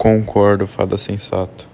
Concordo, fada sensata.